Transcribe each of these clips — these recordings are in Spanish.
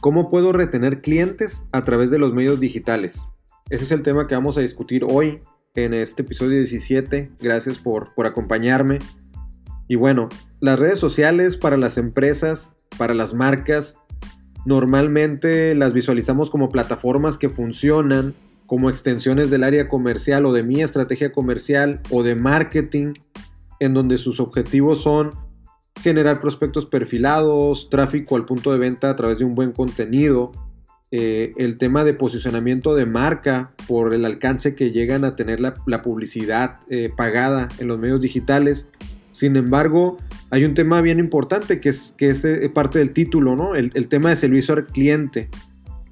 ¿Cómo puedo retener clientes a través de los medios digitales? Ese es el tema que vamos a discutir hoy en este episodio 17. Gracias por, por acompañarme. Y bueno, las redes sociales para las empresas, para las marcas, normalmente las visualizamos como plataformas que funcionan como extensiones del área comercial o de mi estrategia comercial o de marketing, en donde sus objetivos son generar prospectos perfilados, tráfico al punto de venta a través de un buen contenido, eh, el tema de posicionamiento de marca por el alcance que llegan a tener la, publicidad eh, pagada en los medios digitales. Sin embargo, hay un tema bien importante que es, que es eh, parte del título, ¿no? El, el tema de servicio al cliente.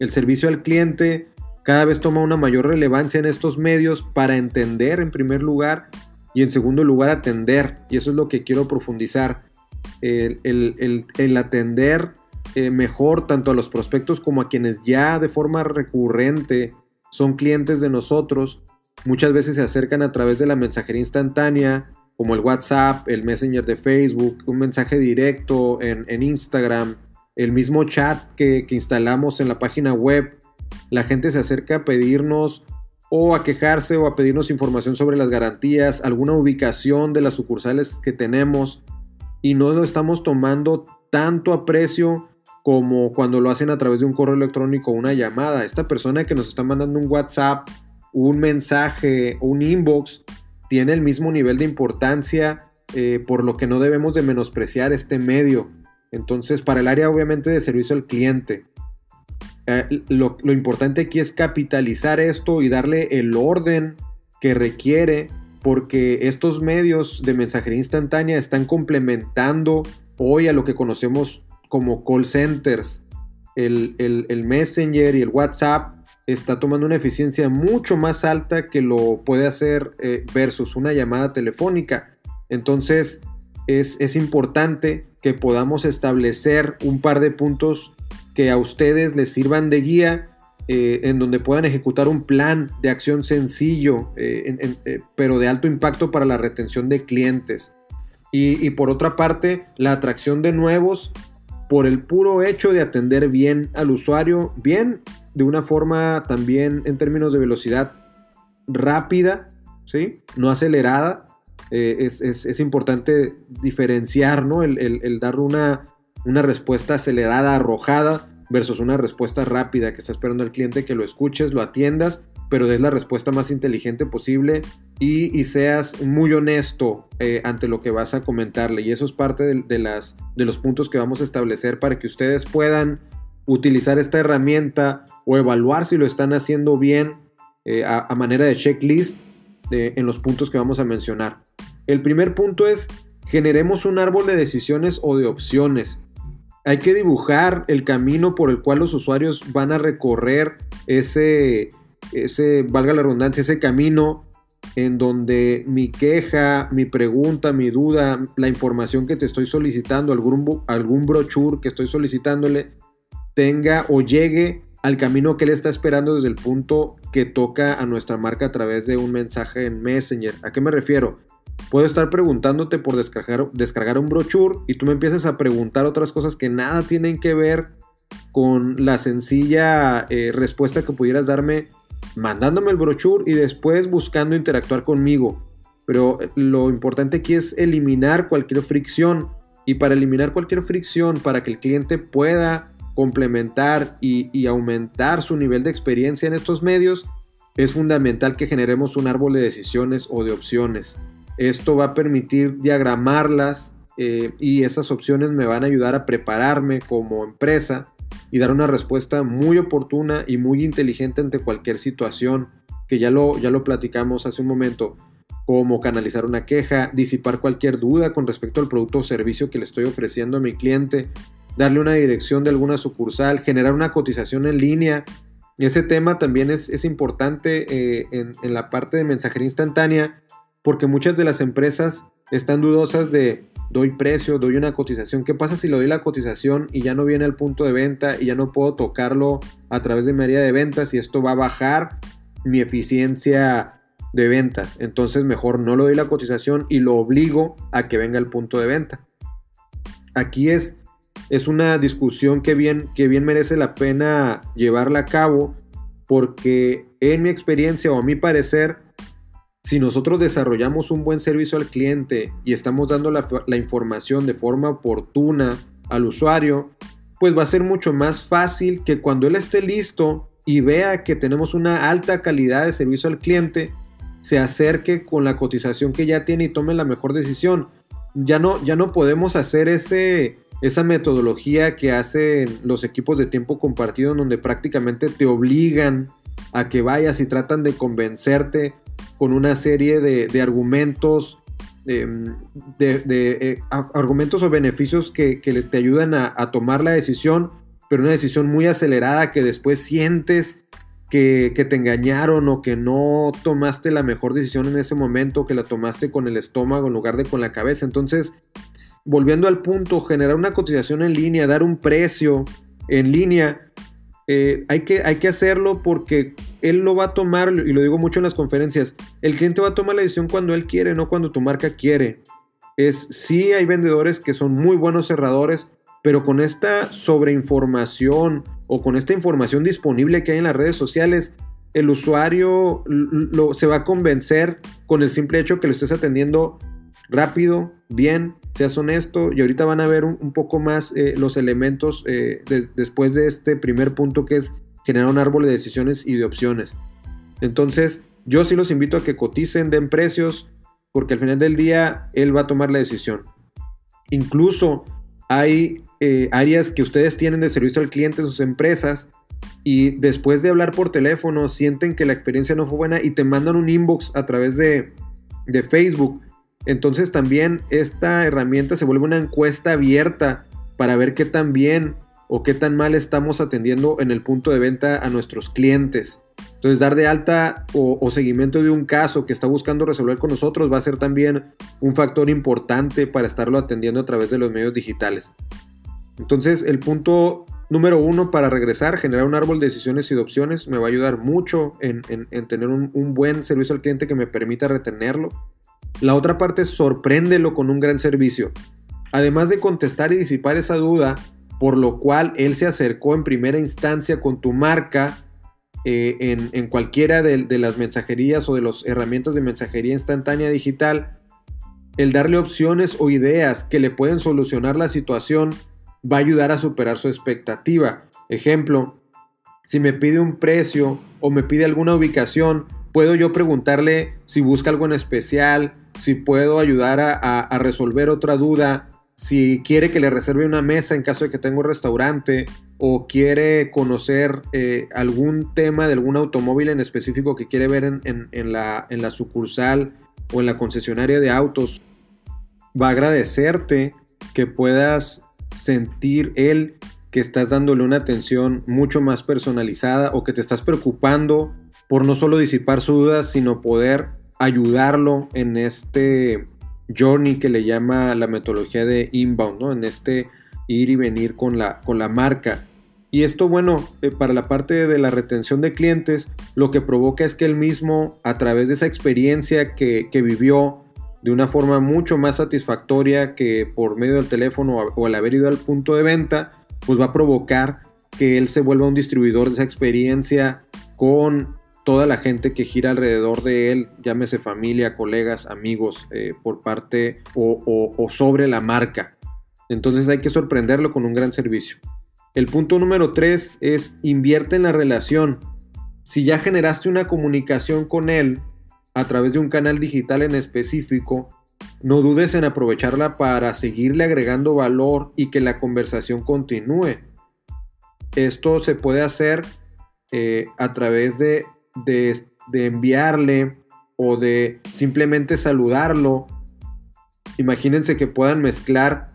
El servicio al cliente cada vez toma una mayor relevancia en estos medios para entender en primer lugar y en segundo lugar atender. Y eso es lo que quiero profundizar. El, atender eh, mejor tanto a los prospectos como a quienes ya de forma recurrente son clientes de nosotros. Muchas veces se acercan a través de la mensajería instantánea, como el WhatsApp, el Messenger de Facebook, un mensaje directo en, Instagram, el mismo chat que, que instalamos en la página web la gente se acerca a pedirnos o a quejarse o a pedirnos información sobre las garantías, alguna ubicación de las sucursales que tenemos y no lo estamos tomando tanto a precio como cuando lo hacen a través de un correo electrónico o una llamada. Esta persona que nos está mandando un WhatsApp, un mensaje, un inbox, tiene el mismo nivel de importancia, eh, por lo que no debemos de menospreciar este medio. Entonces, para el área obviamente de servicio al cliente, eh, lo, importante aquí es capitalizar esto y darle el orden que requiere porque estos medios de mensajería instantánea están complementando hoy a lo que conocemos como call centers. El, Messenger y el WhatsApp está tomando una eficiencia mucho más alta que lo puede hacer eh, versus una llamada telefónica. Entonces es, es importante que podamos establecer un par de puntos que a ustedes les sirvan de guía, eh, en donde puedan ejecutar un plan de acción sencillo, eh, eh, pero de alto impacto para la retención de clientes. Y, por otra parte, la atracción de nuevos por el puro hecho de atender bien al usuario, bien de una forma también en términos de velocidad rápida, ¿sí? no acelerada. es, importante diferenciar ¿no? el, el dar una, una respuesta acelerada, arrojada, versus una respuesta rápida que está esperando el cliente que lo escuches, lo atiendas, pero des la respuesta más inteligente posible y, seas muy honesto eh, ante lo que vas a comentarle. Y eso es parte de, las, de los puntos que vamos a establecer para que ustedes puedan utilizar esta herramienta o evaluar si lo están haciendo bien eh, a, manera de checklist eh, en los puntos que vamos a mencionar. El primer punto es generemos un árbol de decisiones o de opciones. Hay que dibujar el camino por el cual los usuarios van a recorrer ese, ese, valga la redundancia, ese camino en donde mi queja, mi pregunta, mi duda, la información que te estoy solicitando, algún, algún brochure que estoy solicitándole, tenga o llegue al camino que él está esperando desde el punto que toca a nuestra marca a través de un mensaje en Messenger. ¿A qué me refiero? Puedo estar preguntándote por descargar, un brochure y tú me empiezas a preguntar otras cosas que nada tienen que ver con la sencilla eh, respuesta que pudieras darme mandándome el brochure y después buscando interactuar conmigo. Pero eh, lo importante aquí es eliminar cualquier fricción. Y para eliminar cualquier fricción, para que el cliente pueda complementar y aumentar su nivel de experiencia en estos medios, es fundamental que generemos un árbol de decisiones o de opciones. Esto va a permitir diagramarlas eh, y esas opciones me van a ayudar a prepararme como empresa y dar una respuesta muy oportuna y muy inteligente ante cualquier situación que ya lo, ya lo platicamos hace un momento, como canalizar una queja, disipar cualquier duda con respecto al producto o servicio que le estoy ofreciendo a mi cliente, darle una dirección de alguna sucursal, generar una cotización en línea. Ese tema también es, importante eh, en la parte de mensajería instantánea porque muchas de las empresas están dudosas de doy precio, doy una cotización. ¿Qué pasa si le doy la cotización y ya no viene al punto de venta y ya no puedo tocarlo a través de mi área de ventas y esto va a bajar mi eficiencia de ventas? Entonces mejor no le doy la cotización y lo obligo a que venga al punto de venta. Aquí es es una discusión que bien, que bien merece la pena llevarla a cabo porque en mi experiencia o a mi parecer, si nosotros desarrollamos un buen servicio al cliente y estamos dando la, información de forma oportuna al usuario, pues va a ser mucho más fácil que cuando él esté listo y vea que tenemos una alta calidad de servicio al cliente, se acerque con la cotización que ya tiene y tome la mejor decisión. Ya no, ya no podemos hacer ese, esa metodología que hacen los equipos de tiempo compartido en donde prácticamente te obligan a que vayas y tratan de convencerte con una serie de, argumentos, em, de, eh, argumentos o beneficios que, te ayudan a, a, tomar la decisión, pero una decisión muy acelerada que después sientes que, te engañaron o que no tomaste la mejor decisión en ese momento, que la tomaste con el estómago en lugar de con la cabeza. Entonces, volviendo al punto, generar una cotización en línea, dar un precio en línea, eh, hay, que, hay que hacerlo porque él lo va a tomar, y lo digo mucho en las conferencias, el cliente va a tomar la decisión cuando él quiere, no cuando tu marca quiere. Es, sí hay vendedores que son muy buenos cerradores, pero con esta sobreinformación o con esta información disponible que hay en las redes sociales, el usuario lo, se va a convencer con el simple hecho que lo estés atendiendo rápido, bien, seas honesto y ahorita van a ver un, poco más eh, los elementos eh, después de este primer punto que es generar un árbol de decisiones y de opciones. Entonces, yo sí los invito a que coticen, den precios, porque al final del día él va a tomar la decisión. Incluso hay eh, áreas que ustedes tienen de servicio al cliente en sus empresas y después de hablar por teléfono sienten que la experiencia no fue buena y te mandan un inbox a través de, de Facebook. Entonces también esta herramienta se vuelve una encuesta abierta para ver qué tan bien o qué tan mal estamos atendiendo en el punto de venta a nuestros clientes. Entonces dar de alta o, seguimiento de un caso que está buscando resolver con nosotros va a ser también un factor importante para estarlo atendiendo a través de los medios digitales. Entonces el punto número uno para regresar, generar un árbol de decisiones y de opciones, me va a ayudar mucho en, tener un, un, buen servicio al cliente que me permita retenerlo. La otra parte sorpréndelo con un gran servicio. Además de contestar y disipar esa duda, por lo cual él se acercó en primera instancia con tu marca eh, en, cualquiera de, las mensajerías o de las herramientas de mensajería instantánea digital, el darle opciones o ideas que le pueden solucionar la situación va a ayudar a superar su expectativa. Ejemplo, si me pide un precio o me pide alguna ubicación, puedo yo preguntarle si busca algo en especial, si puedo ayudar a resolver otra duda si quiere que le reserve una mesa en caso de que tenga un restaurante o quiere conocer eh, algún tema de algún automóvil en específico que quiere ver en, la, en la sucursal o en la concesionaria de autos, va a agradecerte que puedas sentir él que estás dándole una atención mucho más personalizada o que te estás preocupando por no solo disipar su dudas, sino poder ayudarlo en este journey que le llama la metodología de inbound, ¿no? En este ir y venir con la, con la marca. Y esto, bueno, eh, para la parte de la retención de clientes, lo que provoca es que él mismo, a través de esa experiencia que, vivió de una forma mucho más satisfactoria que por medio del teléfono o al haber ido al punto de venta, pues va a provocar que él se vuelva un distribuidor de esa experiencia con toda la gente que gira alrededor de él, llámese familia, colegas, amigos, eh, por parte o, sobre la marca. Entonces hay que sorprenderlo con un gran servicio. El punto número 3 es invierte en la relación. Si ya generaste una comunicación con él a través de un canal digital en específico, no dudes en aprovecharla para seguirle agregando valor y que la conversación continúe. Esto se puede hacer eh, a través de de, enviarle o de simplemente saludarlo. Imagínense que puedan mezclar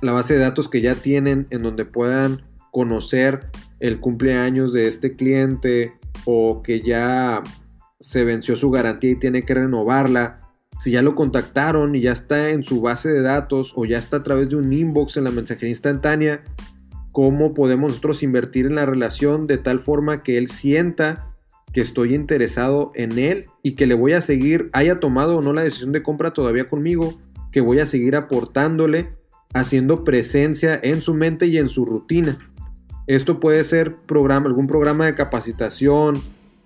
la base de datos que ya tienen en donde puedan conocer el cumpleaños de este cliente o que ya se venció su garantía y tiene que renovarla. Si ya lo contactaron y ya está en su base de datos o ya está a través de un inbox en la mensajería instantánea, ¿cómo podemos nosotros invertir en la relación de tal forma que él sienta que estoy interesado en él y que le voy a seguir, haya tomado o no la decisión de compra todavía conmigo, que voy a seguir aportándole haciendo presencia en su mente y en su rutina. Esto puede ser programa, algún programa de capacitación,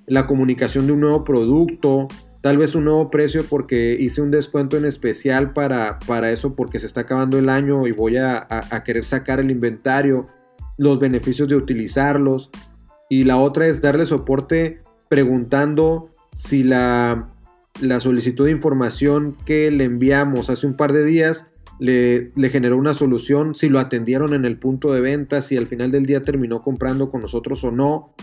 la comunicación de un nuevo producto, tal vez un nuevo precio porque hice un descuento en especial para, para eso porque se está acabando el año y voy a, a, querer sacar el inventario, los beneficios de utilizarlos. Y la otra es darle soporte preguntando si la, la solicitud de información que le enviamos hace un par de días le, generó una solución, si lo atendieron en el punto de venta, si al final del día terminó comprando con nosotros o no.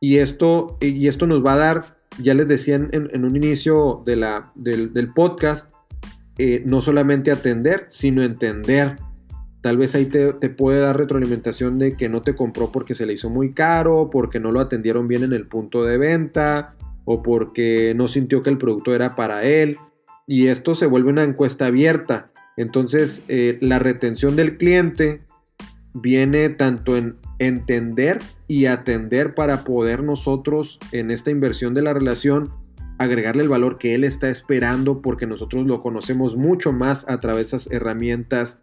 Y esto, y esto nos va a dar, ya les decía en, un inicio del, podcast, eh, no solamente atender, sino entender. Tal vez ahí te, te, puede dar retroalimentación de que no te compró porque se le hizo muy caro, porque no lo atendieron bien en el punto de venta, o porque no sintió que el producto era para él. Y esto se vuelve una encuesta abierta. Entonces, eh, la retención del cliente viene tanto en entender y atender para poder nosotros en esta inversión de la relación agregarle el valor que él está esperando porque nosotros lo conocemos mucho más a través de esas herramientas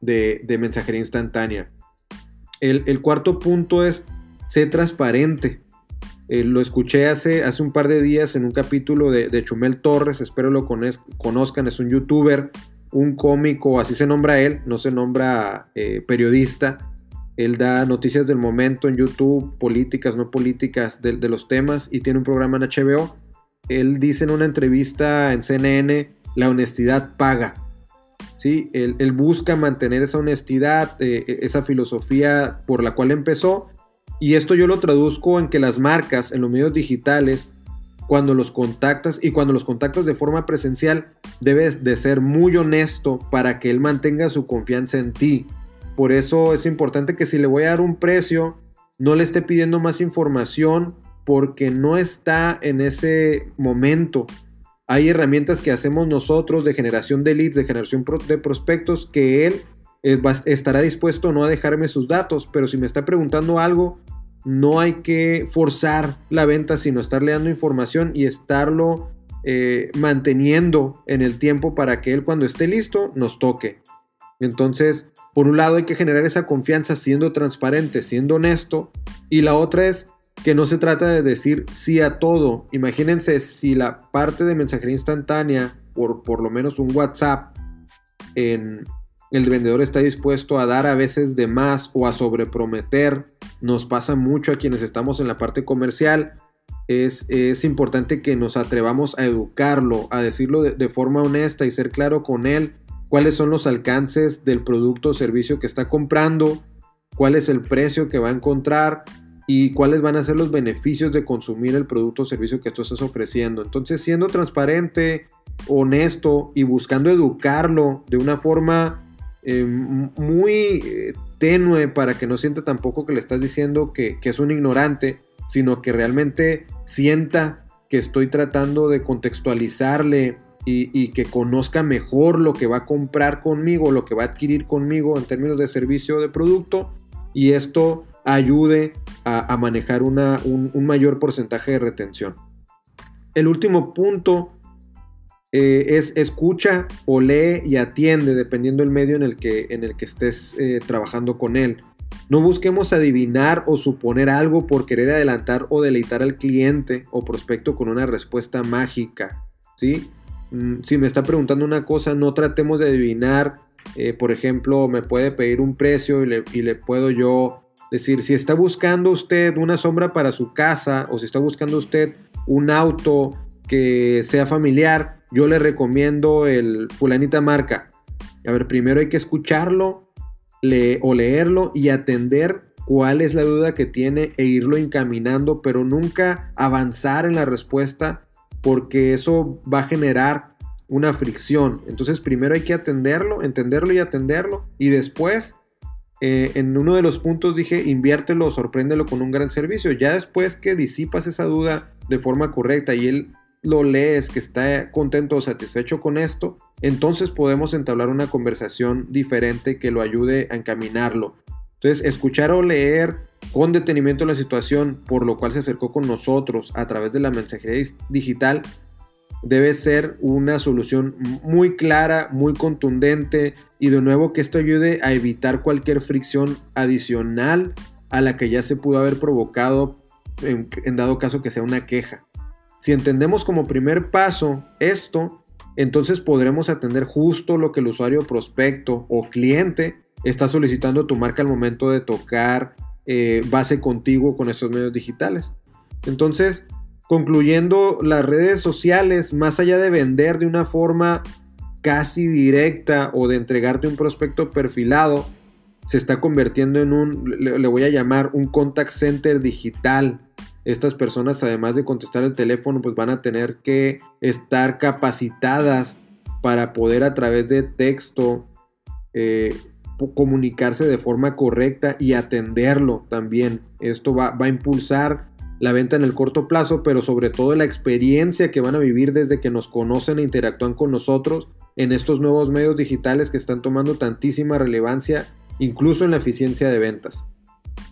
de, mensajería instantánea. El, cuarto punto es ser transparente. Eh, lo escuché hace, hace un par de días en un capítulo de, Chumel Torres, espero lo conozcan, es un youtuber un cómico, así se nombra él, no se nombra eh, periodista. Él da noticias del momento en YouTube, políticas, no políticas, de, los temas y tiene un programa en HBO. Él dice en una entrevista en CNN, la honestidad paga. ¿Sí? Él, busca mantener esa honestidad, eh, e, esa filosofía por la cual empezó. Y esto yo lo traduzco en que las marcas en los medios digitales cuando los contactas y cuando los contactas de forma presencial, debes de ser muy honesto para que él mantenga su confianza en ti. Por eso es importante que si le voy a dar un precio, no le esté pidiendo más información porque no está en ese momento. Hay herramientas que hacemos nosotros de generación de leads, de generación de prospectos, que él eh, estará dispuesto no a dejarme sus datos, pero si me está preguntando algo, no hay que forzar la venta, sino estarle dando información y estarlo eh, manteniendo en el tiempo para que él cuando esté listo nos toque. Entonces, por un lado hay que generar esa confianza siendo transparente, siendo honesto, y la otra es que no se trata de decir sí a todo. Imagínense si la parte de mensajería instantánea, por, por lo menos un WhatsApp, en, el vendedor está dispuesto a dar a veces de más o a sobreprometer. Nos pasa mucho a quienes estamos en la parte comercial. Es, es importante que nos atrevamos a educarlo, a decirlo de, forma honesta y ser claro con él cuáles son los alcances del producto o servicio que está comprando, cuál es el precio que va a encontrar y cuáles van a ser los beneficios de consumir el producto o servicio que tú estás ofreciendo. Entonces, siendo transparente, honesto y buscando educarlo de una forma eh, muy eh, tenue para que no sienta tampoco que le estás diciendo que, es un ignorante, sino que realmente sienta que estoy tratando de contextualizarle y, que conozca mejor lo que va a comprar conmigo, lo que va a adquirir conmigo en términos de servicio o de producto y esto ayude a, manejar un, un, mayor porcentaje de retención. El último punto eh, es escucha o lee y atiende dependiendo del medio en el que, en el que estés eh, trabajando con él. No busquemos adivinar o suponer algo por querer adelantar o deleitar al cliente o prospecto con una respuesta mágica. ¿sí? Mm, si me está preguntando una cosa, no tratemos de adivinar. Eh, por ejemplo, me puede pedir un precio y le, y le puedo yo decir, si está buscando usted una sombra para su casa o si está buscando usted un auto que sea familiar, yo le recomiendo el fulanita marca. A ver, primero hay que escucharlo o leerlo y atender cuál es la duda que tiene e irlo encaminando, pero nunca avanzar en la respuesta porque eso va a generar una fricción. Entonces primero hay que atenderlo, entenderlo y atenderlo y después eh, en uno de los puntos dije inviértelo, sorpréndelo con un gran servicio. Ya después que disipas esa duda de forma correcta y él lo lees, que está contento o satisfecho con esto, entonces podemos entablar una conversación diferente que lo ayude a encaminarlo. Entonces, escuchar o leer con detenimiento la situación por lo cual se acercó con nosotros a través de la mensajería digital debe ser una solución muy clara, muy contundente y de nuevo que esto ayude a evitar cualquier fricción adicional a la que ya se pudo haber provocado en, dado caso que sea una queja. Si entendemos como primer paso esto, entonces podremos atender justo lo que el usuario prospecto o cliente está solicitando tu marca al momento de tocar eh, base contigo con estos medios digitales. Entonces, concluyendo, las redes sociales, más allá de vender de una forma casi directa o de entregarte un prospecto perfilado, se está convirtiendo en un, le, voy a llamar, un contact center digital. Estas personas, además de contestar el teléfono, pues van a tener que estar capacitadas para poder a través de texto eh, comunicarse de forma correcta y atenderlo también. Esto va, va, a impulsar la venta en el corto plazo, pero sobre todo la experiencia que van a vivir desde que nos conocen e interactúan con nosotros en estos nuevos medios digitales que están tomando tantísima relevancia, incluso en la eficiencia de ventas.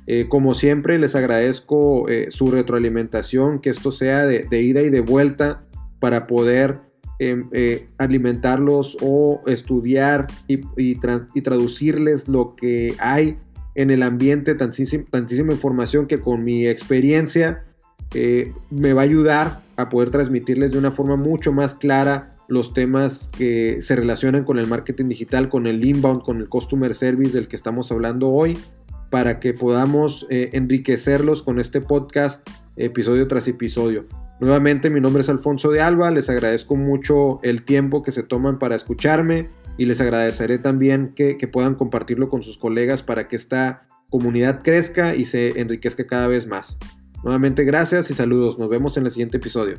Eh, como siempre, les agradezco eh, su retroalimentación, que esto sea de, ida y de vuelta para poder em, eh, alimentarlos o estudiar y, traducirles lo que hay en el ambiente, tantísima, información que con mi experiencia me va a ayudar a poder transmitirles de una forma mucho más clara los temas que se relacionan con el marketing digital, con el inbound, con el customer service del que estamos hablando hoy para que podamos eh, enriquecerlos con este podcast episodio tras episodio. Nuevamente mi nombre es Alfonso de Alba, les agradezco mucho el tiempo que se toman para escucharme y les agradeceré también que, puedan compartirlo con sus colegas para que esta comunidad crezca y se enriquezca cada vez más. Nuevamente gracias y saludos, nos vemos en el siguiente episodio.